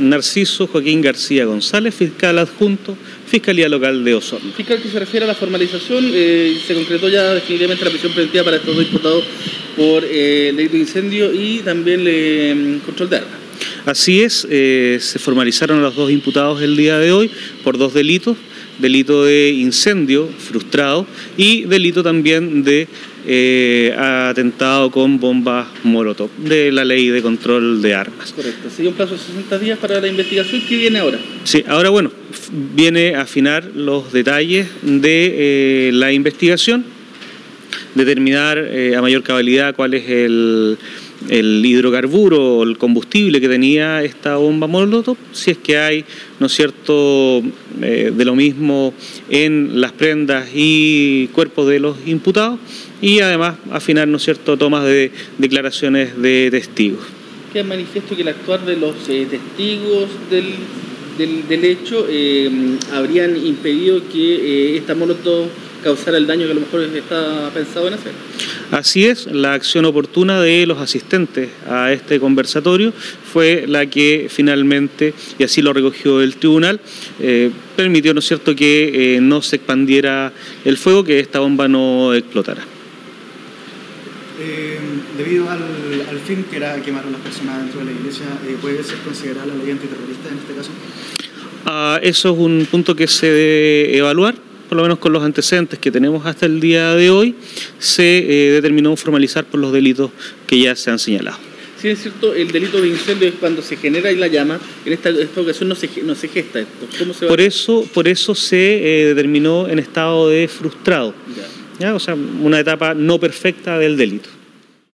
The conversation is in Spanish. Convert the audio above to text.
Narciso Joaquín García González, fiscal adjunto, Fiscalía Local de Osorno. Fiscal que se refiere a la formalización, eh, se concretó ya definitivamente la prisión preventiva para estos dos imputados por eh, delito de incendio y también eh, control de armas. Así es, eh, se formalizaron los dos imputados el día de hoy por dos delitos, delito de incendio frustrado y delito también de eh, atentado con bombas Molotov, de la ley de control de armas. Correcto. Se dio un plazo de 60 días para la investigación. ¿Qué viene ahora? Sí, ahora bueno, viene a afinar los detalles de eh, la investigación, determinar eh, a mayor cabalidad cuál es el, el hidrocarburo el combustible que tenía esta bomba Molotov, si es que hay, ¿no es cierto?, eh, de lo mismo en las prendas y cuerpos de los imputados y además afinar, ¿no es cierto?, tomas de declaraciones de testigos. Queda manifiesto que el actuar de los eh, testigos del, del, hecho eh, habrían impedido que esta molotov causara el daño que a lo mejor está pensado en hacer. Así es, la acción oportuna de los asistentes a este conversatorio fue la que finalmente, y así lo recogió el tribunal, eh, permitió, ¿no es cierto?, que eh, no se expandiera el fuego, que esta bomba no explotara. Eh, debido al, al fin que era quemar a las personas dentro de la iglesia, ¿puede ser considerada la ley antiterrorista en este caso? Ah, eso es un punto que se debe evaluar, por lo menos con los antecedentes que tenemos hasta el día de hoy, se eh, determinó formalizar por los delitos que ya se han señalado. Si es cierto, el delito de incendio es cuando se genera la llama, en esta, esta ocasión no se, no se gesta esto. ¿Cómo se va Por eso, por eso se eh, determinó en estado de frustrado. Ya. ¿ya? O sea, una etapa no perfecta del delito.